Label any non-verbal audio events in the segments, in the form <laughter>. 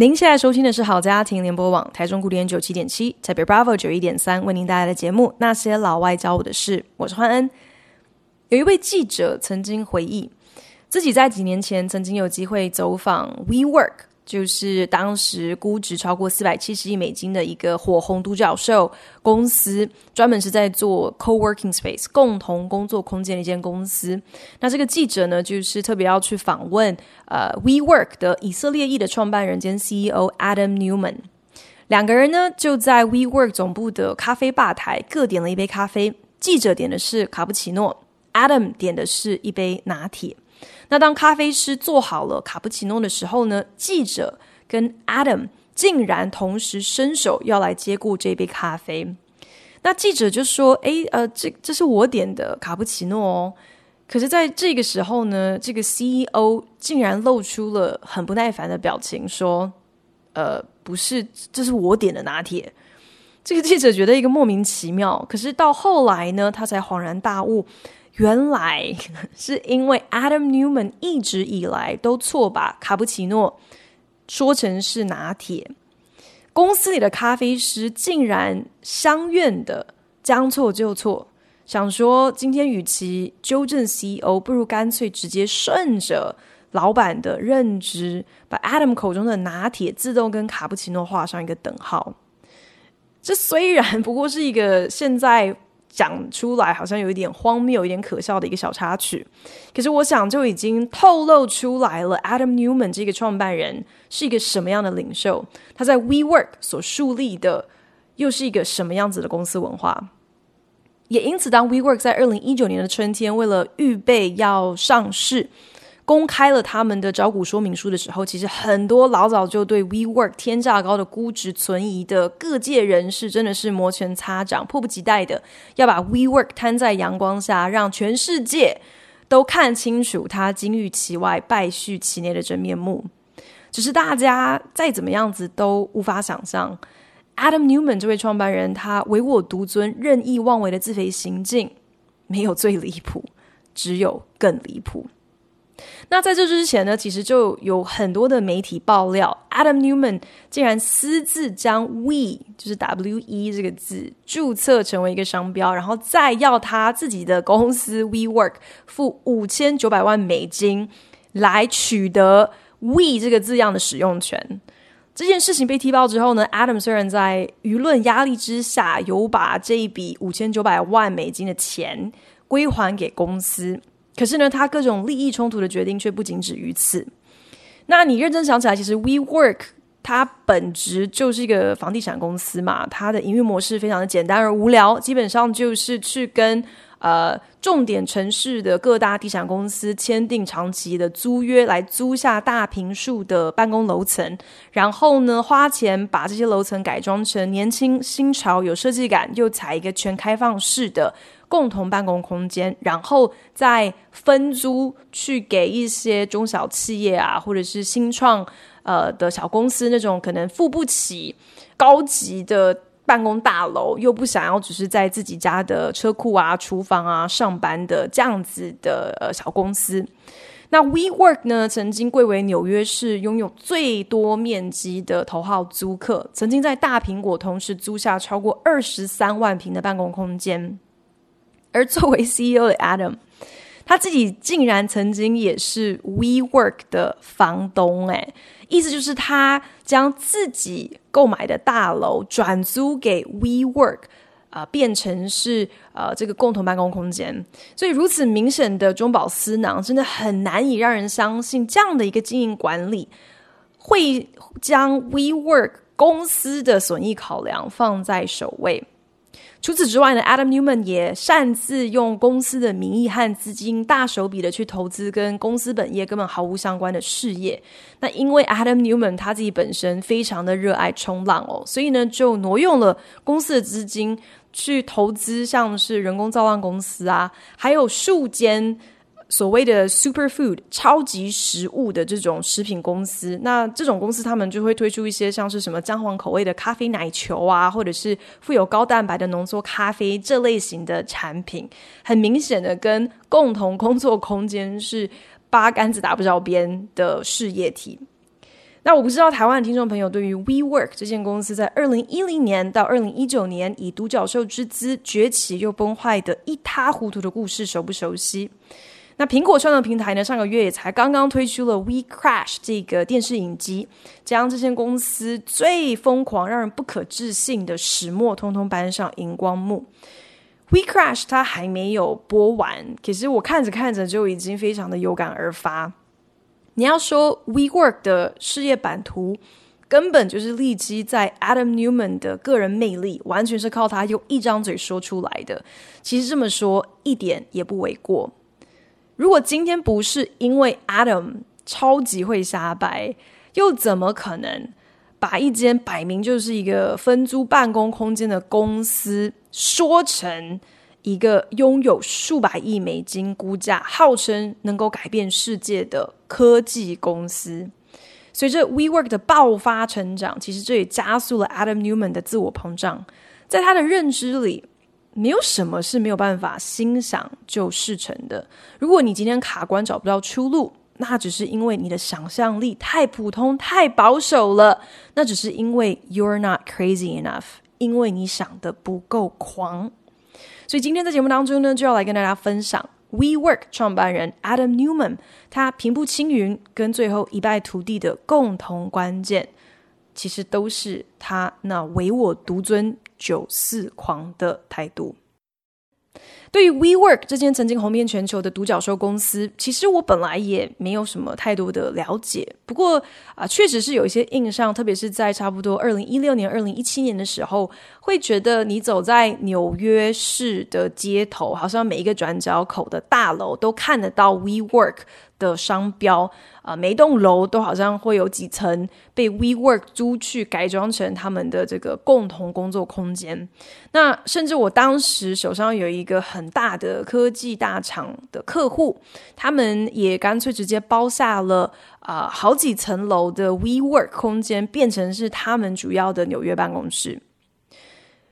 您现在收听的是好家庭联播网台中古典九七点七，台北 Bravo 九一点三，为您带来的节目《那些老外教我的事》，我是欢恩。有一位记者曾经回忆，自己在几年前曾经有机会走访 WeWork，就是当时估值超过四百七十亿美金的一个火红独角兽公司，专门是在做 co-working space 共同工作空间的一间公司。那这个记者呢，就是特别要去访问呃 WeWork 的以色列裔的创办人兼 CEO Adam Newman。两个人呢就在 WeWork 总部的咖啡吧台各点了一杯咖啡，记者点的是卡布奇诺。Adam 点的是一杯拿铁。那当咖啡师做好了卡布奇诺的时候呢，记者跟 Adam 竟然同时伸手要来接过这杯咖啡。那记者就说：“诶，呃，这这是我点的卡布奇诺哦。”可是，在这个时候呢，这个 CEO 竟然露出了很不耐烦的表情，说：“呃，不是，这是我点的拿铁。”这个记者觉得一个莫名其妙。可是到后来呢，他才恍然大悟。原来是因为 Adam Newman 一直以来都错把卡布奇诺说成是拿铁，公司里的咖啡师竟然相愿的将错就错，想说今天与其纠正 CEO，不如干脆直接顺着老板的认知，把 Adam 口中的拿铁自动跟卡布奇诺画上一个等号。这虽然不过是一个现在。讲出来好像有一点荒谬、有一点可笑的一个小插曲，可是我想就已经透露出来了。Adam Newman 这个创办人是一个什么样的领袖？他在 WeWork 所树立的又是一个什么样子的公司文化？也因此，当 WeWork 在二零一九年的春天为了预备要上市，公开了他们的招股说明书的时候，其实很多老早就对 WeWork 天价高的估值存疑的各界人士，真的是摩拳擦掌，迫不及待的要把 WeWork 摊在阳光下，让全世界都看清楚它金玉其外，败絮其内的真面目。只是大家再怎么样子都无法想象，Adam Newman 这位创办人，他唯我独尊、任意妄为的自肥行径，没有最离谱，只有更离谱。那在这之前呢，其实就有很多的媒体爆料，Adam Newman 竟然私自将 We 就是 W E 这个字注册成为一个商标，然后再要他自己的公司 WeWork 付五千九百万美金来取得 We 这个字样的使用权。这件事情被踢爆之后呢，Adam 虽然在舆论压力之下有把这一笔五千九百万美金的钱归还给公司。可是呢，他各种利益冲突的决定却不仅止于此。那你认真想起来，其实 WeWork 它本质就是一个房地产公司嘛，它的营运模式非常的简单而无聊，基本上就是去跟呃重点城市的各大地产公司签订长期的租约，来租下大平数的办公楼层，然后呢花钱把这些楼层改装成年轻、新潮、有设计感，又采一个全开放式的。共同办公空间，然后再分租去给一些中小企业啊，或者是新创呃的小公司，那种可能付不起高级的办公大楼，又不想要只是在自己家的车库啊、厨房啊上班的这样子的呃小公司。那 WeWork 呢，曾经贵为纽约市拥有最多面积的头号租客，曾经在大苹果同时租下超过二十三万平的办公空间。而作为 CEO 的 Adam，他自己竟然曾经也是 WeWork 的房东，诶，意思就是他将自己购买的大楼转租给 WeWork，啊、呃，变成是呃这个共同办公空间。所以如此明显的中饱私囊，真的很难以让人相信这样的一个经营管理会将 WeWork 公司的损益考量放在首位。除此之外呢，Adam Newman 也擅自用公司的名义和资金大手笔的去投资跟公司本业根本毫无相关的事业。那因为 Adam Newman 他自己本身非常的热爱冲浪哦，所以呢就挪用了公司的资金去投资，像是人工造浪公司啊，还有数间。所谓的 superfood 超级食物的这种食品公司，那这种公司他们就会推出一些像是什么姜黄口味的咖啡奶球啊，或者是富有高蛋白的浓缩咖啡这类型的产品，很明显的跟共同工作空间是八竿子打不着边的事业体。那我不知道台湾的听众朋友对于 WeWork 这间公司在二零一零年到二零一九年以独角兽之姿崛起又崩坏的一塌糊涂的故事熟不熟悉？那苹果创作平台呢，上个月也才刚刚推出了《We Crash》这个电视影集，将这间公司最疯狂、让人不可置信的始末，通通搬上荧光幕。《We Crash》它还没有播完，可是我看着看着就已经非常的有感而发。你要说 WeWork 的事业版图，根本就是立基在 Adam Newman 的个人魅力，完全是靠他用一张嘴说出来的。其实这么说一点也不为过。如果今天不是因为 Adam 超级会瞎掰，又怎么可能把一间摆明就是一个分租办公空间的公司，说成一个拥有数百亿美金估价、号称能够改变世界的科技公司？随着 WeWork 的爆发成长，其实这也加速了 Adam Newman 的自我膨胀，在他的认知里。没有什么是没有办法心想就事成的。如果你今天卡关找不到出路，那只是因为你的想象力太普通、太保守了。那只是因为 you're not crazy enough，因为你想的不够狂。所以今天在节目当中呢，就要来跟大家分享 WeWork 创办人 Adam Newman 他平步青云跟最后一败涂地的共同关键，其实都是他那唯我独尊。九四狂的态度。对于 WeWork 这间曾经红遍全球的独角兽公司，其实我本来也没有什么太多的了解。不过啊，确实是有一些印象，特别是在差不多二零一六年、二零一七年的时候，会觉得你走在纽约市的街头，好像每一个转角口的大楼都看得到 WeWork 的商标啊，每栋楼都好像会有几层被 WeWork 租去改装成他们的这个共同工作空间。那甚至我当时手上有一个很大的科技大厂的客户，他们也干脆直接包下了啊、好几层楼的 WeWork 空间，变成是他们主要的纽约办公室。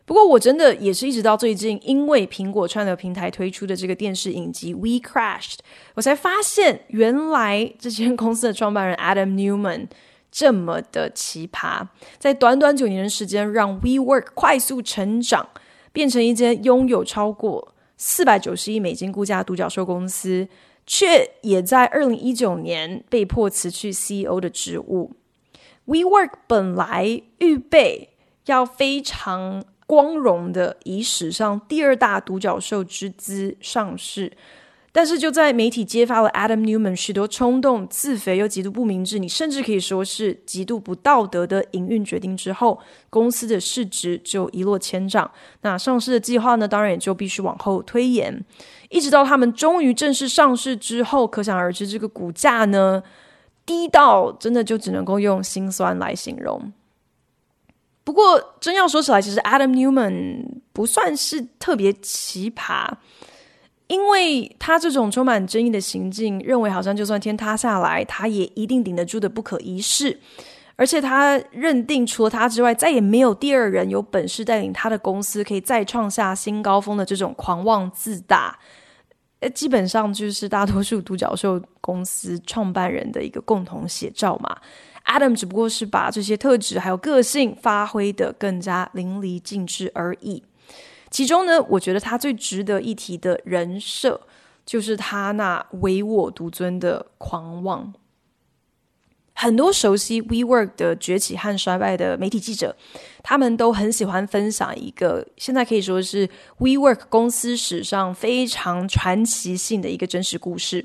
不过，我真的也是一直到最近，因为苹果串流平台推出的这个电视影集《We Crashed》，我才发现原来这间公司的创办人 Adam Neumann 这么的奇葩，在短短九年的时间，让 WeWork 快速成长，变成一间拥有超过四百九十亿美金估价独角兽公司，却也在二零一九年被迫辞去 CEO 的职务。WeWork 本来预备要非常光荣的以史上第二大独角兽之姿上市，但是就在媒体揭发了 Adam Newman 许多冲动、自肥又极度不明智，你甚至可以说是极度不道德的营运决定之后，公司的市值就一落千丈。那上市的计划呢，当然也就必须往后推延，一直到他们终于正式上市之后，可想而知，这个股价呢，低到真的就只能够用心酸来形容。不过，真要说起来，其实 Adam Neumann 不算是特别奇葩，因为他这种充满争议的行径，认为好像就算天塌下来，他也一定顶得住的不可一世。而且他认定，除了他之外，再也没有第二人有本事带领他的公司可以再创下新高峰的这种狂妄自大，呃，<laughs> 基本上就是大多数独角兽公司创办人的一个共同写照嘛。Adam 只不过是把这些特质还有个性发挥得更加淋漓尽致而已。其中呢，我觉得他最值得一提的人设，就是他那唯我独尊的狂妄。很多熟悉 WeWork 的崛起和衰败的媒体记者，他们都很喜欢分享一个现在可以说是 WeWork 公司史上非常传奇性的一个真实故事，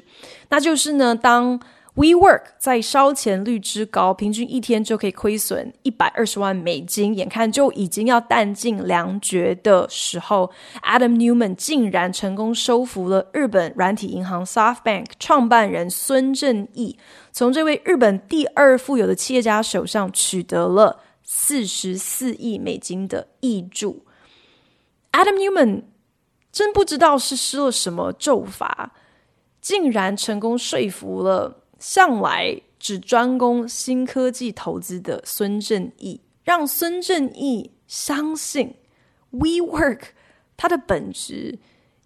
那就是呢，当 WeWork 在烧钱率之高，平均一天就可以亏损一百二十万美金，眼看就已经要弹尽粮绝的时候，Adam Newman 竟然成功收服了日本软体银行 SoftBank 创办人孙正义，从这位日本第二富有的企业家手上取得了四十四亿美金的挹注。Adam Newman 真不知道是施了什么咒法，竟然成功说服了。向来只专攻新科技投资的孙正义，让孙正义相信 WeWork 它的本质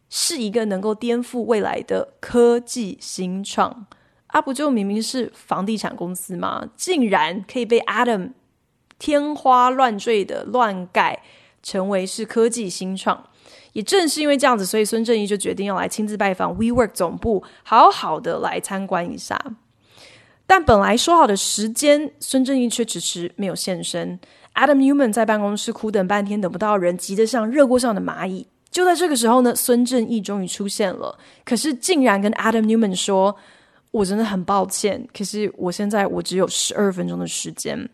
是一个能够颠覆未来的科技新创。啊，不就明明是房地产公司吗？竟然可以被 Adam 天花乱坠的乱盖，成为是科技新创。也正是因为这样子，所以孙正义就决定要来亲自拜访 WeWork 总部，好好的来参观一下。但本来说好的时间，孙正义却迟迟没有现身。Adam Newman 在办公室苦等半天，等不到人，急得像热锅上的蚂蚁。就在这个时候呢，孙正义终于出现了，可是竟然跟 Adam Newman 说：“我真的很抱歉，可是我现在我只有十二分钟的时间。”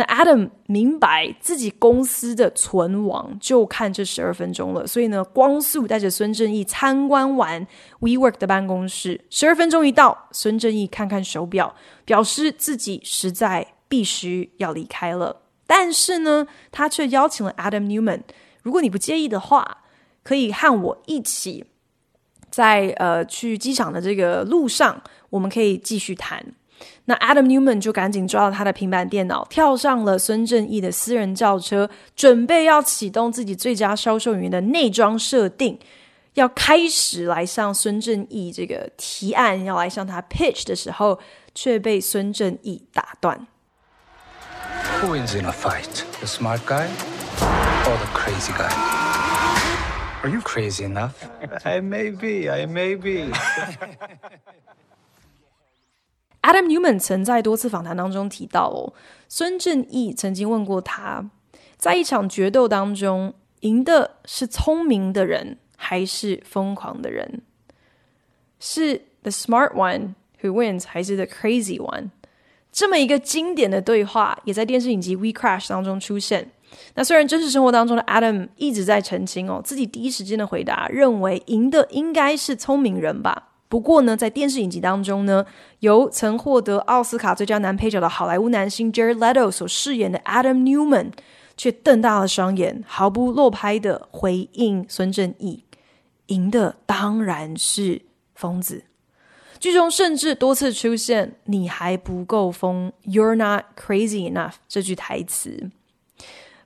那 Adam 明白自己公司的存亡就看这十二分钟了，所以呢，光速带着孙正义参观完 WeWork 的办公室。十二分钟一到，孙正义看看手表，表示自己实在必须要离开了。但是呢，他却邀请了 Adam Newman：“ 如果你不介意的话，可以和我一起在呃去机场的这个路上，我们可以继续谈。那 Adam Neumann 就赶紧抓到他的平板电脑，跳上了孙正义的私人轿车，准备要启动自己最佳销售员的内装设定，要开始来向孙正义这个提案，要来向他 pitch 的时候，却被孙正义打断。Who wins in a fight? The smart guy or the crazy guy? Are you crazy enough? I may be. I may be. Adam Newman 曾在多次访谈当中提到哦，孙正义曾经问过他，在一场决斗当中，赢的是聪明的人还是疯狂的人？是 the smart one who wins 还是 the crazy one？这么一个经典的对话，也在电视影集《We Crash》当中出现。那虽然真实生活当中的 Adam 一直在澄清哦，自己第一时间的回答认为赢的应该是聪明人吧。不过呢，在电视影集当中呢，由曾获得奥斯卡最佳男配角的好莱坞男星 Jared Leto 所饰演的 Adam Newman 却瞪大了双眼，毫不落拍的回应孙正义：“赢的当然是疯子。”剧中甚至多次出现“你还不够疯 ”，“You're not crazy enough” 这句台词。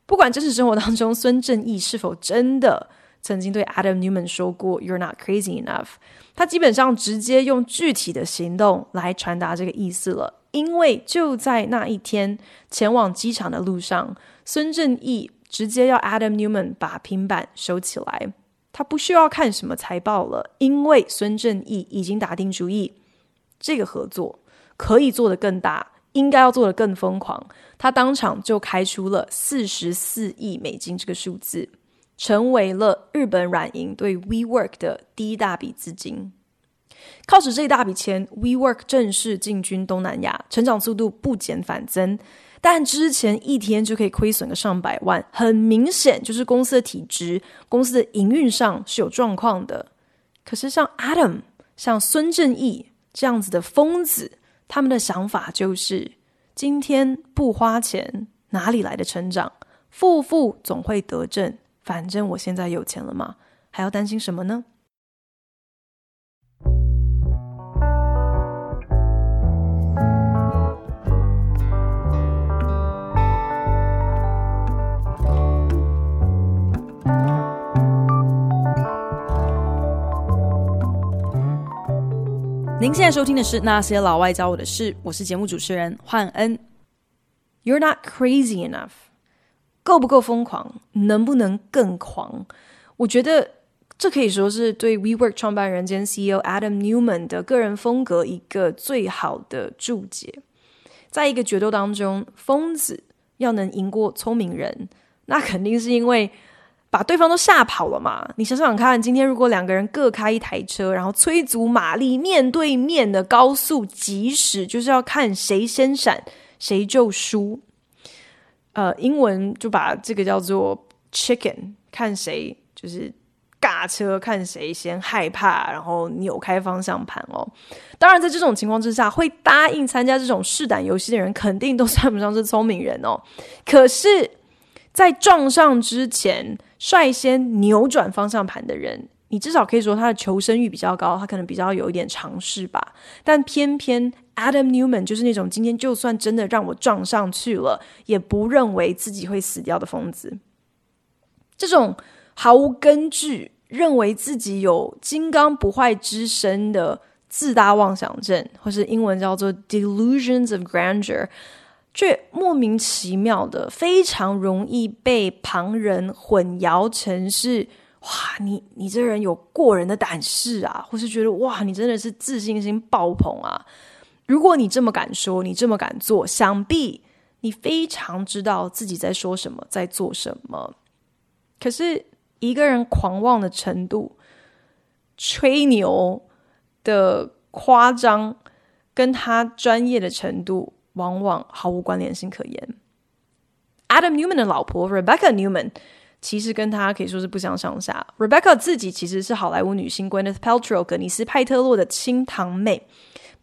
不管真实生活当中孙正义是否真的曾经对 Adam Newman 说过 “You're not crazy enough”。他基本上直接用具体的行动来传达这个意思了，因为就在那一天前往机场的路上，孙正义直接要 Adam Newman 把平板收起来，他不需要看什么财报了，因为孙正义已经打定主意，这个合作可以做得更大，应该要做得更疯狂，他当场就开出了四十四亿美金这个数字。成为了日本软银对 WeWork 的第一大笔资金。靠着这一大笔钱，WeWork 正式进军东南亚，成长速度不减反增。但之前一天就可以亏损个上百万，很明显就是公司的体质、公司的营运上是有状况的。可是像 Adam、像孙正义这样子的疯子，他们的想法就是：今天不花钱，哪里来的成长？负负总会得正。反正我现在有钱了嘛，还要担心什么呢？您现在收听的是《那些老外教我的事》，我是节目主持人焕恩。You're not crazy enough. 够不够疯狂？能不能更狂？我觉得这可以说是对 WeWork 创办人兼 CEO Adam Neumann 的个人风格一个最好的注解。在一个决斗当中，疯子要能赢过聪明人，那肯定是因为把对方都吓跑了嘛。你想想看，今天如果两个人各开一台车，然后催足马力，面对面的高速疾驶，就是要看谁先闪，谁就输。呃，英文就把这个叫做 chicken，看谁就是。尬车看谁先害怕，然后扭开方向盘哦。当然，在这种情况之下，会答应参加这种试胆游戏的人，肯定都算不上是聪明人哦。可是，在撞上之前，率先扭转方向盘的人，你至少可以说他的求生欲比较高，他可能比较有一点尝试吧。但偏偏 Adam Newman 就是那种今天就算真的让我撞上去了，也不认为自己会死掉的疯子。这种毫无根据。认为自己有金刚不坏之身的自大妄想症，或是英文叫做 delusions of grandeur，却莫名其妙的非常容易被旁人混淆成是哇，你你这人有过人的胆识啊，或是觉得哇，你真的是自信心爆棚啊。如果你这么敢说，你这么敢做，想必你非常知道自己在说什么，在做什么。可是。一个人狂妄的程度、吹牛的夸张，跟他专业的程度，往往毫无关联性可言。Adam Newman 的老婆 Rebecca Newman 其实跟他可以说是不相上下。Rebecca 自己其实是好莱坞女星 Gwyneth Paltrow 格尼斯派特洛的亲堂妹。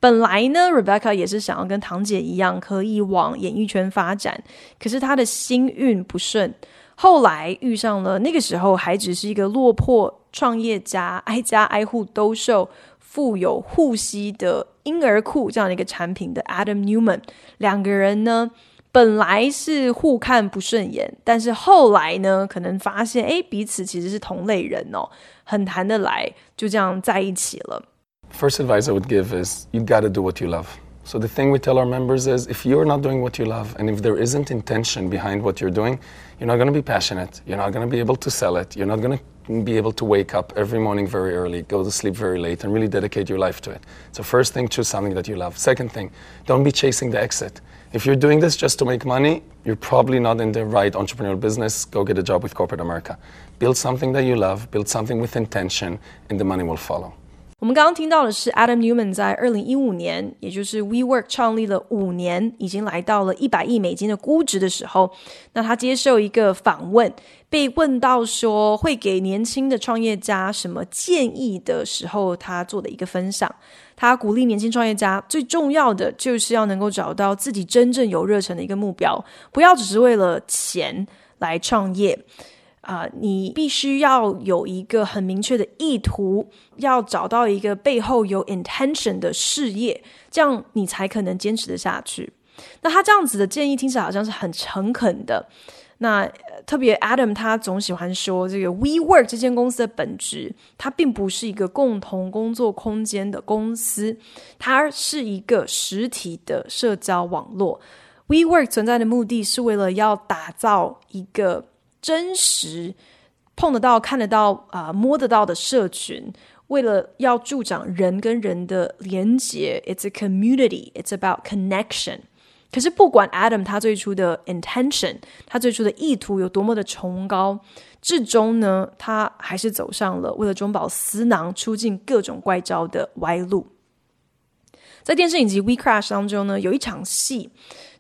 本来呢，Rebecca 也是想要跟堂姐一样，可以往演艺圈发展，可是她的星运不顺。后来遇上了那个时候还只是一个落魄创业家，挨家挨户兜售富有护膝的婴儿裤这样的一个产品的 Adam Newman，两个人呢本来是互看不顺眼，但是后来呢可能发现哎彼此其实是同类人哦，很谈得来，就这样在一起了。First advice I would give is you gotta do what you love. So the thing we tell our members is if you're not doing what you love and if there isn't intention behind what you're doing, you're not going to be passionate. You're not going to be able to sell it. You're not going to be able to wake up every morning very early, go to sleep very late, and really dedicate your life to it. So, first thing, choose something that you love. Second thing, don't be chasing the exit. If you're doing this just to make money, you're probably not in the right entrepreneurial business. Go get a job with corporate America. Build something that you love, build something with intention, and the money will follow. 我们刚刚听到的是 Adam Newman 在二零一五年，也就是 WeWork 创立了五年，已经来到了一百亿美金的估值的时候，那他接受一个访问，被问到说会给年轻的创业家什么建议的时候，他做的一个分享，他鼓励年轻创业家最重要的就是要能够找到自己真正有热忱的一个目标，不要只是为了钱来创业。啊、你必须要有一个很明确的意图，要找到一个背后有 intention 的事业，这样你才可能坚持的下去。那他这样子的建议听起来好像是很诚恳的。那特别 Adam 他总喜欢说，这个 WeWork 这间公司的本质，它并不是一个共同工作空间的公司，它是一个实体的社交网络。WeWork 存在的目的是为了要打造一个。真实碰得到、看得到、啊、摸得到的社群，为了要助长人跟人的连结，It's a community. It's about connection. 可是不管 Adam 他最初的 intention，他最初的意图有多么的崇高，至终呢，他还是走上了为了中饱私囊、出尽各种怪招的歪路。在电视影集《We Crash》当中呢，有一场戏。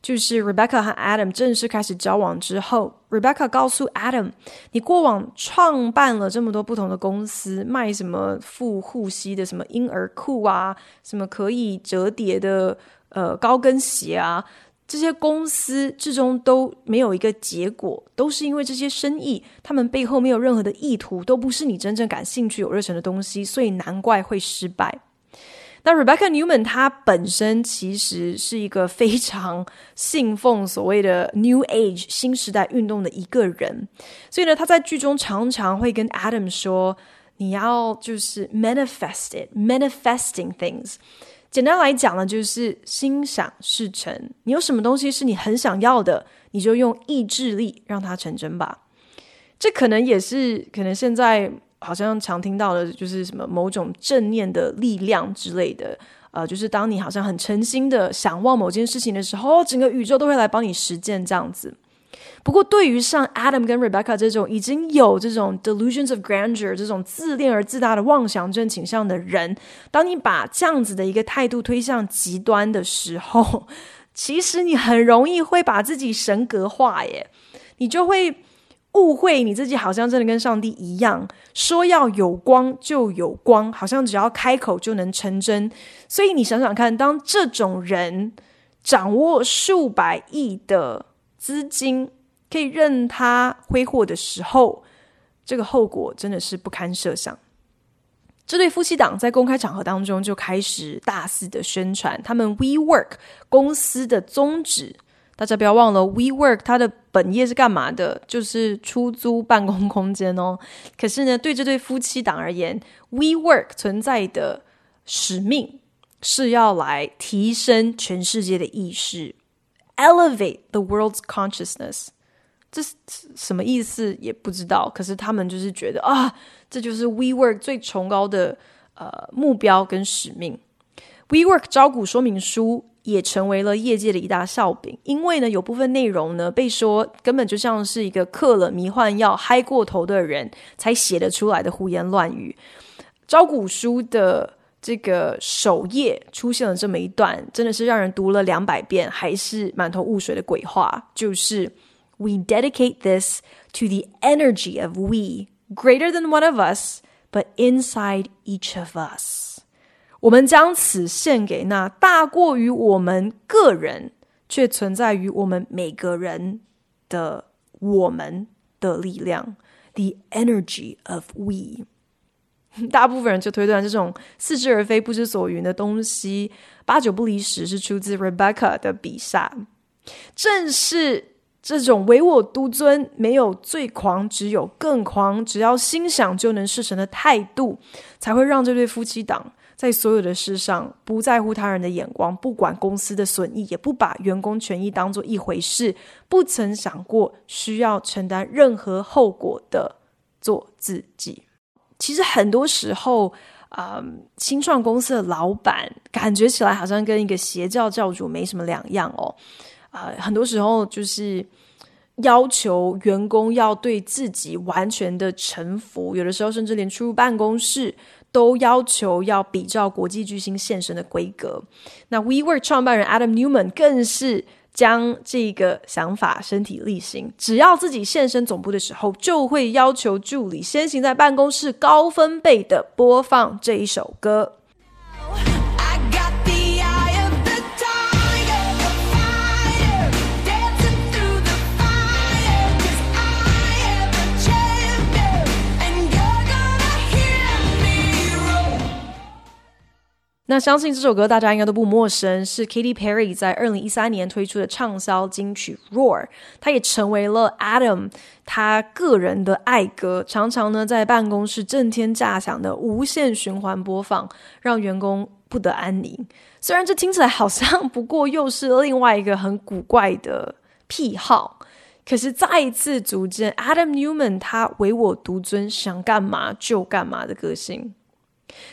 就是 Rebecca 和 Adam 正式开始交往之后，Rebecca 告诉 Adam：“ 你过往创办了这么多不同的公司，卖什么附护膝的什么婴儿裤啊，什么可以折叠的呃高跟鞋啊，这些公司至终都没有一个结果，都是因为这些生意他们背后没有任何的意图，都不是你真正感兴趣、有热忱的东西，所以难怪会失败。”那 Rebecca Newman 她本身其实是一个非常信奉所谓的 New Age 新时代运动的一个人，所以呢，她在剧中常常会跟 Adam 说：“你要就是 manifest it，manifesting things。简单来讲呢，就是心想事成。你有什么东西是你很想要的，你就用意志力让它成真吧。这可能也是可能现在。”好像常听到的就是什么某种正念的力量之类的，呃，就是当你好像很诚心的想望某件事情的时候，整个宇宙都会来帮你实践这样子。不过，对于像 Adam 跟 Rebecca 这种已经有这种 delusions of grandeur 这种自恋而自大的妄想症倾向的人，当你把这样子的一个态度推向极端的时候，其实你很容易会把自己神格化耶，你就会误会你自己，好像真的跟上帝一样，说要有光就有光，好像只要开口就能成真。所以你想想看，当这种人掌握数百亿的资金，可以任他挥霍的时候，这个后果真的是不堪设想。这对夫妻档在公开场合当中就开始大肆的宣传他们 WeWork 公司的宗旨。大家不要忘了，WeWork 它的本业是干嘛的？就是出租办公空间哦。<laughs> 可是呢，对这对夫妻档而言，WeWork 存在的使命是要来提升全世界的意识，elevate the world's consciousness。这是什么意思也不知道，可是他们就是觉得啊，这就是 WeWork 最崇高的呃目标跟使命。WeWork 招股说明书也成为了业界的一大笑柄，因为呢，有部分内容呢被说根本就像是一个嗑了迷幻药嗨过头的人才写得出来的胡言乱语。招股书的这个首页出现了这么一段，真的是让人读了两百遍还是满头雾水的鬼话，就是。We dedicate this to the energy of we, greater than one of us, but inside each of us. 我们将此献给那大过于我们个人，却存在于我们每个人的我们的力量。The energy of we。<laughs> 大部分人就推断这种似是而非、不知所云的东西，八九不离十是出自 Rebecca 的笔下，正是。这种唯我独尊，没有最狂，只有更狂，只要心想就能事成的态度，才会让这对夫妻档在所有的事上不在乎他人的眼光，不管公司的损益，也不把员工权益当做一回事，不曾想过需要承担任何后果的做自己。其实很多时候，啊、嗯，新创公司的老板感觉起来好像跟一个邪教教主没什么两样哦。啊、呃，很多时候就是要求员工要对自己完全的臣服，有的时候甚至连出入办公室都要求要比照国际巨星现身的规格。那 WeWork 创办人 Adam Newman 更是将这个想法身体力行，只要自己现身总部的时候，就会要求助理先行在办公室高分贝的播放这一首歌。那相信这首歌大家应该都不陌生，是 Katy Perry 在二零一三年推出的畅销金曲《Roar》，它也成为了 Adam 他个人的爱歌，常常呢在办公室震天价响的无限循环播放，让员工不得安宁。虽然这听起来好像不过又是另外一个很古怪的癖好，可是再一次组建 Adam Newman 他唯我独尊，想干嘛就干嘛的个性。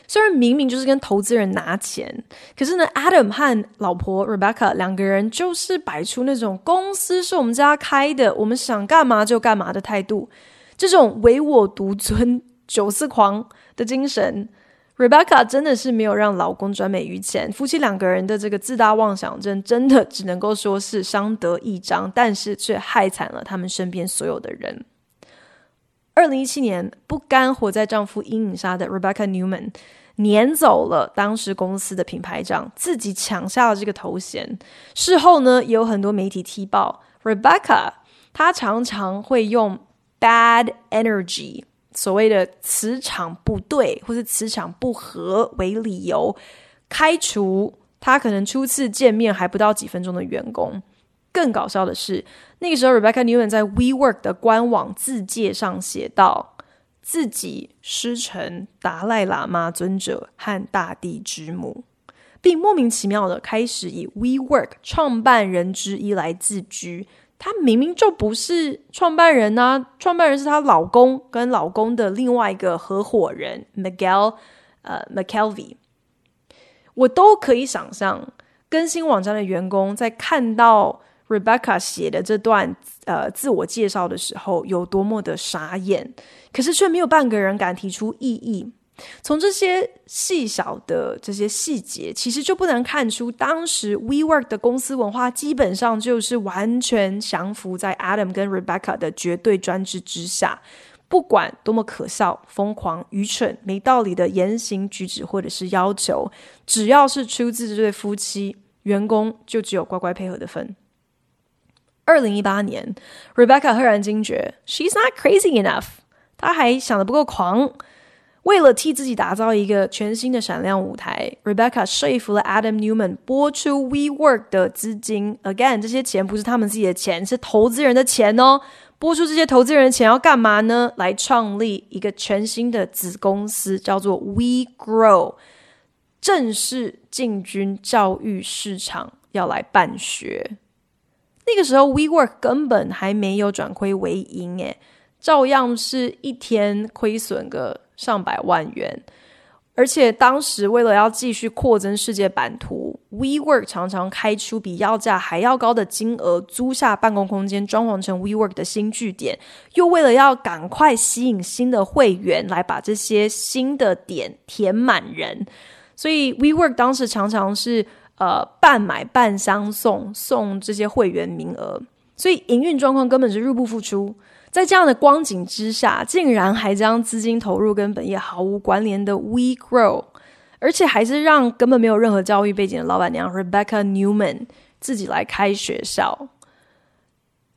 虽然明明就是跟投资人拿钱，可是呢，Adam 和老婆 Rebecca 两个人就是摆出那种公司是我们家开的，我们想干嘛就干嘛的态度。这种唯我独尊、<laughs> 九四狂的精神，Rebecca 真的是没有让老公转美于前。夫妻两个人的这个自大妄想症，真的只能够说是相得益彰，但是却害惨了他们身边所有的人。二零一七年，不甘活在丈夫阴影下的 Rebecca Newman 撵走了当时公司的品牌长，自己抢下了这个头衔。事后呢，也有很多媒体踢爆 Rebecca，她常常会用 bad energy，所谓的磁场不对或是磁场不合为理由，开除她可能初次见面还不到几分钟的员工。更搞笑的是，那个时候 Rebecca Newman 在 WeWork 的官网自介上写道，自己师承达赖喇嘛尊者和大地之母，并莫名其妙的开始以 WeWork 创办人之一来自居。他明明就不是创办人啊，创办人是她老公跟老公的另外一个合伙人 Miguel 呃 McKelvey。我都可以想象，更新网站的员工在看到。Rebecca 写的这段呃自我介绍的时候有多么的傻眼，可是却没有半个人敢提出异议。从这些细小的这些细节，其实就不难看出，当时 WeWork 的公司文化基本上就是完全降服在 Adam 跟 Rebecca 的绝对专制之下。不管多么可笑、疯狂、愚蠢、没道理的言行举止或者是要求，只要是出自这对夫妻，员工就只有乖乖配合的份。二零一八年，Rebecca 赫然惊觉，She's not crazy enough。她还想得不够狂。为了替自己打造一个全新的闪亮舞台，Rebecca 说服了 Adam Neumann 拨出 WeWork 的资金。Again，这些钱不是他们自己的钱，是投资人的钱哦。拨出这些投资人的钱要干嘛呢？来创立一个全新的子公司，叫做 WeGrow，正式进军教育市场，要来办学。那个时候，WeWork 根本还没有转亏为盈，诶，照样是一天亏损个上百万元。而且当时为了要继续扩增世界版图，WeWork 常常开出比要价还要高的金额，租下办公空间，装潢成 WeWork 的新据点。又为了要赶快吸引新的会员，来把这些新的点填满人，所以 WeWork 当时常常是。呃，半买半相送，送这些会员名额，所以营运状况根本是入不敷出。在这样的光景之下，竟然还将资金投入跟本业毫无关联的 WeGrow，而且还是让根本没有任何教育背景的老板娘 Rebecca Newman 自己来开学校。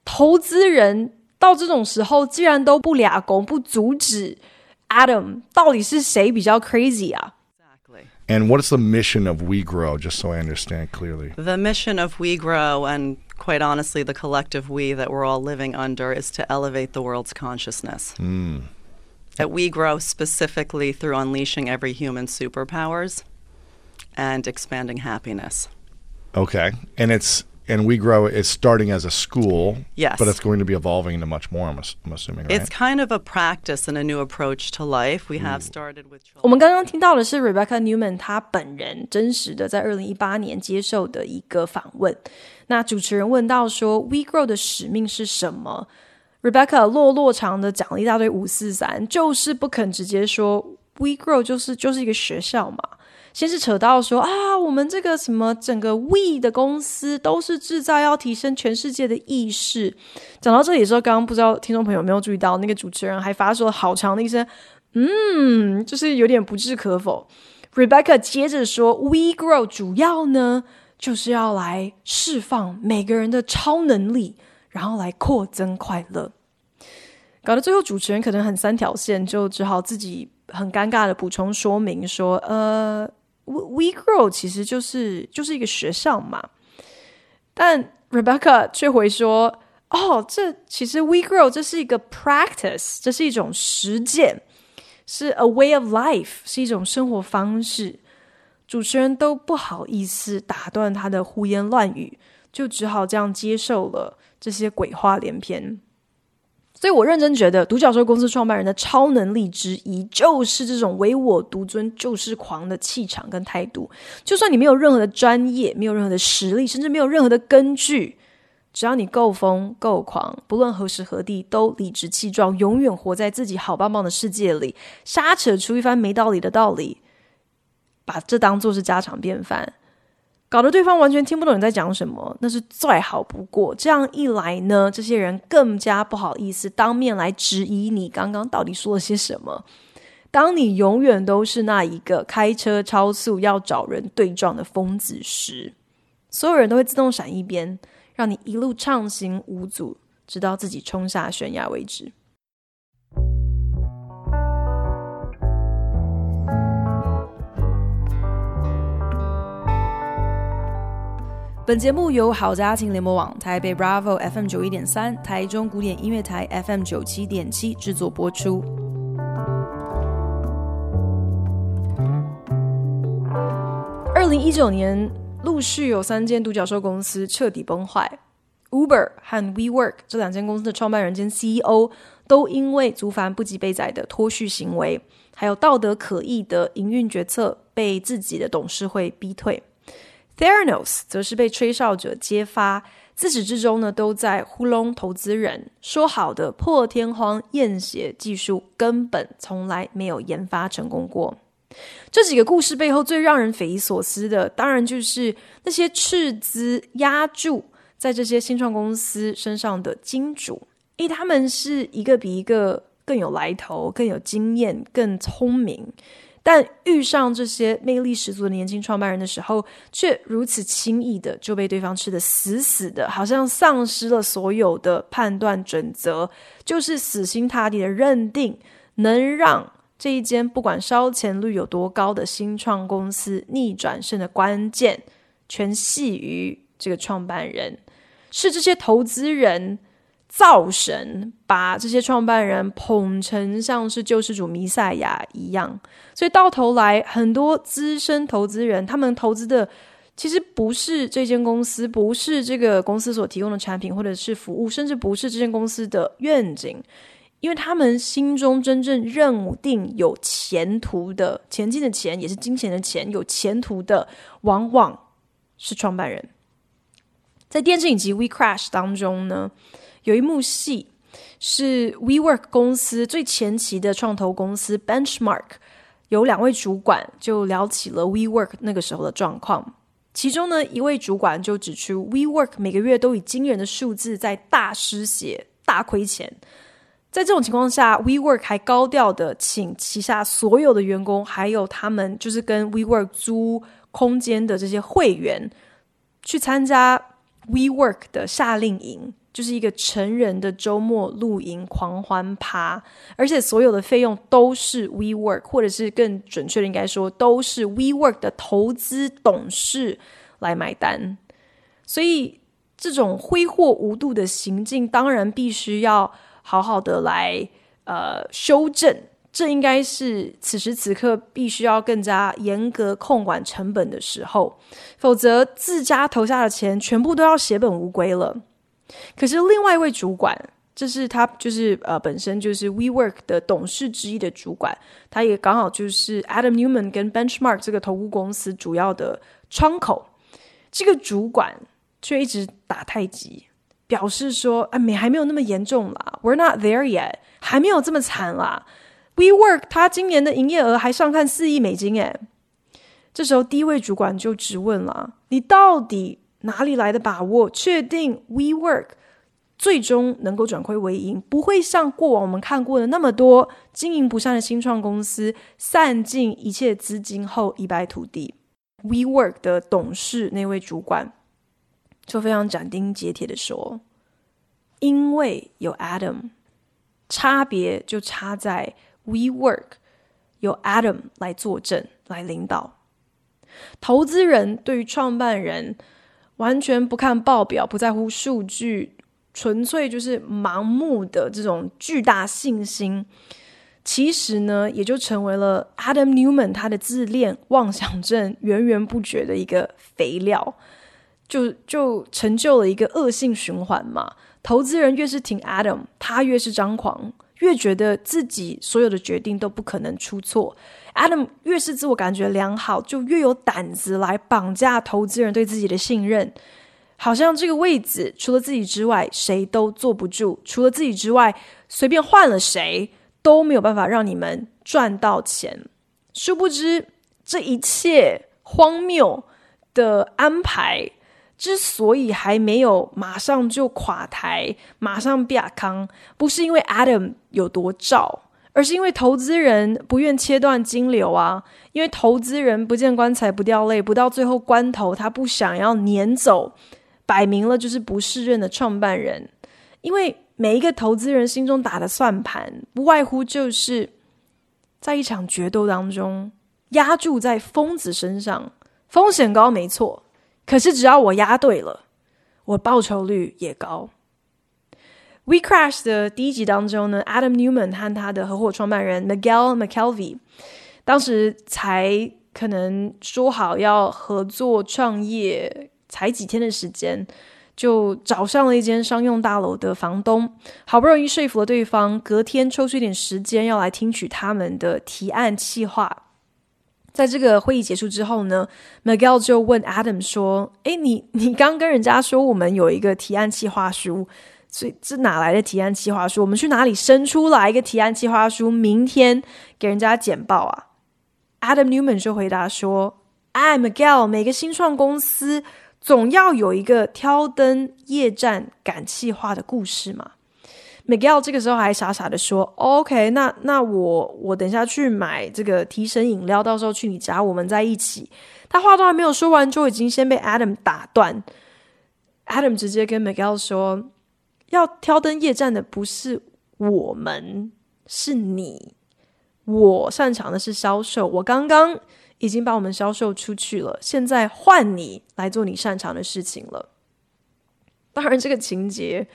投资人到这种时候，既然都不俩公不阻止 Adam，到底是谁比较 crazy 啊？And what is the mission of We Grow, just so I understand clearly? The mission of We Grow, and quite honestly, the collective we that we're all living under, is to elevate the world's consciousness. Mm. That WeGrow specifically through unleashing every human superpowers and expanding happiness. Okay. And it's and WeGrow is starting as a school. Yes. But it's going to be evolving into much more, I'm, I'm assuming, right? It's kind of a practice and a new approach to life. We have started with children. 我们刚刚听到的是 Rebecca Neumann 她本人真实的在二零一八年接受的一个访问。那主持人问到说，WeGrow 的使命是什么？Rebecca 落落长的讲了一大堆五四三，就是不肯直接说 WeGrow 就是就是一个学校嘛。 先是扯到说啊，我们这个什么整个 We 的公司都是制造要提升全世界的意识。讲到这里的时候，刚刚不知道听众朋友有没有注意到，那个主持人还发出了好长的一声“嗯”，就是有点不置可否。Rebecca 接着说：“We Grow 主要呢就是要来释放每个人的超能力，然后来扩增快乐。”搞得最后主持人可能很三条线，就只好自己很尴尬的补充说明说：“呃。” WeGrow 其实就是就是一个学校嘛，但 Rebecca 却回说：“哦，这其实 WeGrow 这是一个 practice，这是一种实践，是 a way of life，是一种生活方式。”主持人都不好意思打断他的胡言乱语，就只好这样接受了这些鬼话连篇。所以我认真觉得，独角兽公司创办人的超能力之一，就是这种唯我独尊、就是狂的气场跟态度。就算你没有任何的专业，没有任何的实力，甚至没有任何的根据，只要你够疯、够狂，不论何时何地，都理直气壮，永远活在自己好棒棒的世界里，瞎扯出一番没道理的道理，把这当做是家常便饭。搞得对方完全听不懂你在讲什么，那是再好不过。这样一来呢，这些人更加不好意思当面来质疑你刚刚到底说了些什么。当你永远都是那一个开车超速要找人对撞的疯子时，所有人都会自动闪一边，让你一路畅行无阻，直到自己冲下悬崖为止。本节目由好家庭联盟网、台北 Bravo FM 九一点三、台中古典音乐台 FM 九七点七制作播出。二零一九年，陆续有三间独角兽公司彻底崩坏，Uber 和 WeWork 这两间公司的创办人兼 CEO 都因为足繁不及被宰的脱序行为，还有道德可疑的营运决策，被自己的董事会逼退。Theranos 则是被吹哨者揭发，自始至终呢，都在糊弄投资人，说好的破天荒验血技术根本从来没有研发成功过。这几个故事背后最让人匪夷所思的，当然就是那些斥资押注在这些新创公司身上的金主，诶，他们是一个比一个更有来头、更有经验、更聪明。但遇上这些魅力十足的年轻创办人的时候，却如此轻易的就被对方吃得死死的，好像丧失了所有的判断准则，就是死心塌地的认定，能让这一间不管烧钱率有多高的新创公司逆转胜的关键，全系于这个创办人，是这些投资人。造神把这些创办人捧成像是救世主弥赛亚一样，所以到头来，很多资深投资人他们投资的其实不是这间公司，不是这个公司所提供的产品或者是服务，甚至不是这间公司的愿景，因为他们心中真正认定有前途的、前进的钱，也是金钱的钱，有前途的，往往是创办人。在电视影集《We Crash》当中呢，有一幕戏是 WeWork 公司最前期的创投公司 Benchmark，有两位主管就聊起了 WeWork 那个时候的状况。其中呢，一位主管就指出，WeWork 每个月都以惊人的数字在大失血、大亏钱。在这种情况下，WeWork 还高调的请旗下所有的员工，还有他们就是跟 WeWork 租空间的这些会员，去参加 WeWork 的夏令营。就是一个成人的周末露营狂欢趴，而且所有的费用都是 WeWork，或者是更准确的应该说，都是 WeWork 的投资董事来买单。所以这种挥霍无度的行径，当然必须要好好的来呃修正。这应该是此时此刻必须要更加严格控管成本的时候，否则自家投下的钱全部都要血本无归了。可是另外一位主管，这是他就是呃本身就是 WeWork 的董事之一的主管，他也刚好就是 Adam Newman 跟 Benchmark 这个投顾公司主要的窗口。这个主管却一直打太极，表示说：“啊，没还没有那么严重啦，We're not there yet，还没有这么惨啦。WeWork 他今年的营业额还上看四亿美金诶。”这时候第一位主管就质问了：“你到底？”哪里来的把握？确定 WeWork 最终能够转亏为盈，不会像过往我们看过的那么多经营不善的新创公司，散尽一切资金后一败涂地。WeWork 的董事那位主管就非常斩钉截铁的说：“因为有 Adam，差别就差在 WeWork 有 Adam 来坐镇、来领导。投资人对于创办人。”完全不看报表，不在乎数据，纯粹就是盲目的这种巨大信心，其实呢，也就成为了 Adam Newman 他的自恋妄想症源源不绝的一个肥料，就就成就了一个恶性循环嘛。投资人越是挺 Adam，他越是张狂，越觉得自己所有的决定都不可能出错。Adam 越是自我感觉良好，就越有胆子来绑架投资人对自己的信任，好像这个位子除了自己之外谁都坐不住，除了自己之外随便换了谁都没有办法让你们赚到钱。殊不知这一切荒谬的安排之所以还没有马上就垮台，马上变康，不是因为 Adam 有多照。而是因为投资人不愿切断金流啊，因为投资人不见棺材不掉泪，不到最后关头，他不想要撵走，摆明了就是不适任的创办人。因为每一个投资人心中打的算盘，不外乎就是在一场决斗当中，押注在疯子身上，风险高没错，可是只要我押对了，我报酬率也高。We Crash 的第一集当中呢，Adam Newman 和他的合伙创办人 Miguel McKelvey，当时才可能说好要合作创业，才几天的时间，就找上了一间商用大楼的房东，好不容易说服了对方，隔天抽出一点时间要来听取他们的提案计划。在这个会议结束之后呢，Miguel 就问 Adam 说：“诶，你你刚跟人家说我们有一个提案计划书，所以这哪来的提案计划书？我们去哪里生出来一个提案计划书？明天给人家简报啊？”Adam Newman 就回答说：“哎，Miguel，每个新创公司总要有一个挑灯夜战赶企划的故事嘛。” Miguel 这个时候还傻傻的说：“OK，那那我我等下去买这个提神饮料，到时候去你家，我们在一起。”他话都还没有说完，就已经先被 Adam 打断。Adam 直接跟 Miguel 说：“要挑灯夜战的不是我们，是你。我擅长的是销售，我刚刚已经把我们销售出去了，现在换你来做你擅长的事情了。”当然，这个情节。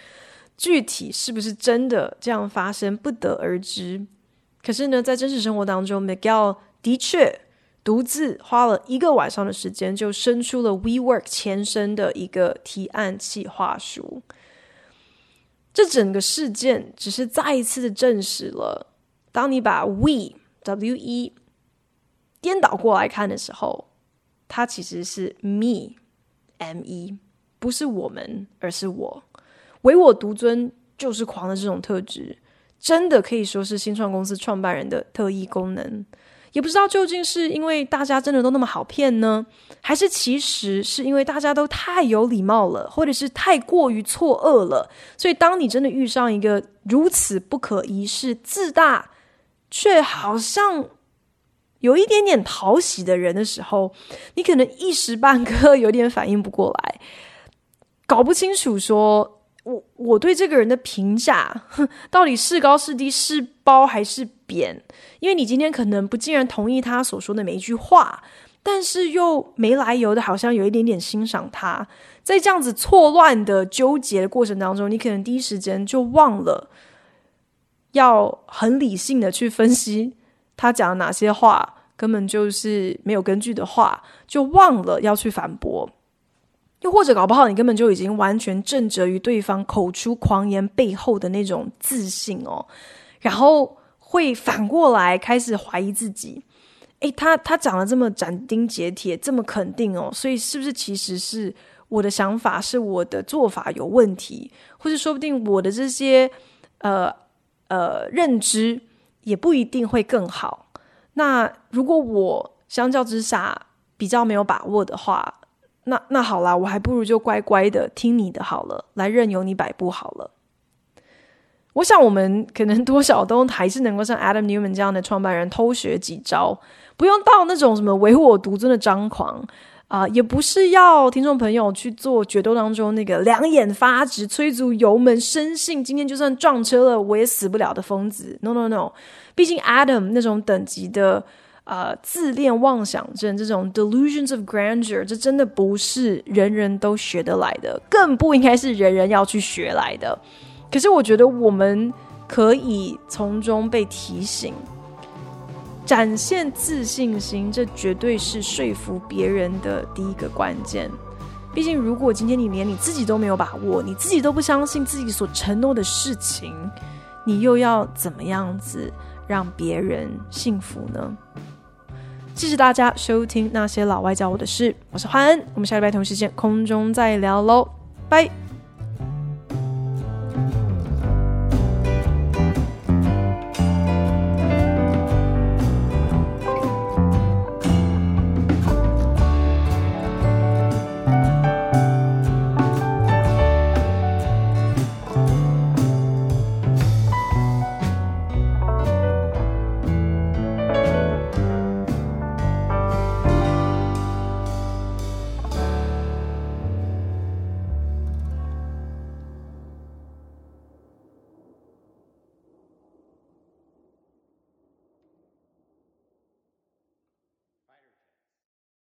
具体是不是真的这样发生，不得而知。可是呢，在真实生活当中，Miguel 的确独自花了一个晚上的时间，就生出了 WeWork 前身的一个提案计划书。这整个事件只是再一次的证实了，当你把 We W E 颠倒过来看的时候，它其实是 Me M E，不是我们，而是我。唯我独尊就是狂的这种特质，真的可以说是新创公司创办人的特异功能。也不知道究竟是因为大家真的都那么好骗呢，还是其实是因为大家都太有礼貌了，或者是太过于错愕了。所以，当你真的遇上一个如此不可一世、自大却好像有一点点讨喜的人的时候，你可能一时半刻 <laughs> 有点反应不过来，搞不清楚说。我我对这个人的评价，到底是高是低，是褒还是贬？因为你今天可能不尽然同意他所说的每一句话，但是又没来由的，好像有一点点欣赏他。在这样子错乱的纠结的过程当中，你可能第一时间就忘了要很理性的去分析他讲的哪些话，根本就是没有根据的话，就忘了要去反驳。又或者搞不好，你根本就已经完全震慑于对方口出狂言背后的那种自信哦，然后会反过来开始怀疑自己。诶，他他讲的这么斩钉截铁，这么肯定哦，所以是不是其实是我的想法，是我的做法有问题，或者说不定我的这些呃呃认知也不一定会更好。那如果我相较之下比较没有把握的话，那那好啦，我还不如就乖乖的听你的好了，来任由你摆布好了。我想我们可能多少都还是能够像 Adam Newman 这样的创办人偷学几招，不用到那种什么唯我独尊的张狂啊、也不是要听众朋友去做决斗当中那个两眼发直、催足油门、深信今天就算撞车了我也死不了的疯子。No No No，毕竟 Adam 那种等级的。呃，自恋妄想症这种 delusions of grandeur，这真的不是人人都学得来的，更不应该是人人要去学来的。可是，我觉得我们可以从中被提醒，展现自信心，这绝对是说服别人的第一个关键。毕竟，如果今天你连你自己都没有把握，你自己都不相信自己所承诺的事情，你又要怎么样子让别人信服呢？谢谢大家收听那些老外教我的事，我是欢恩，我们下礼拜同时间空中再聊喽，拜。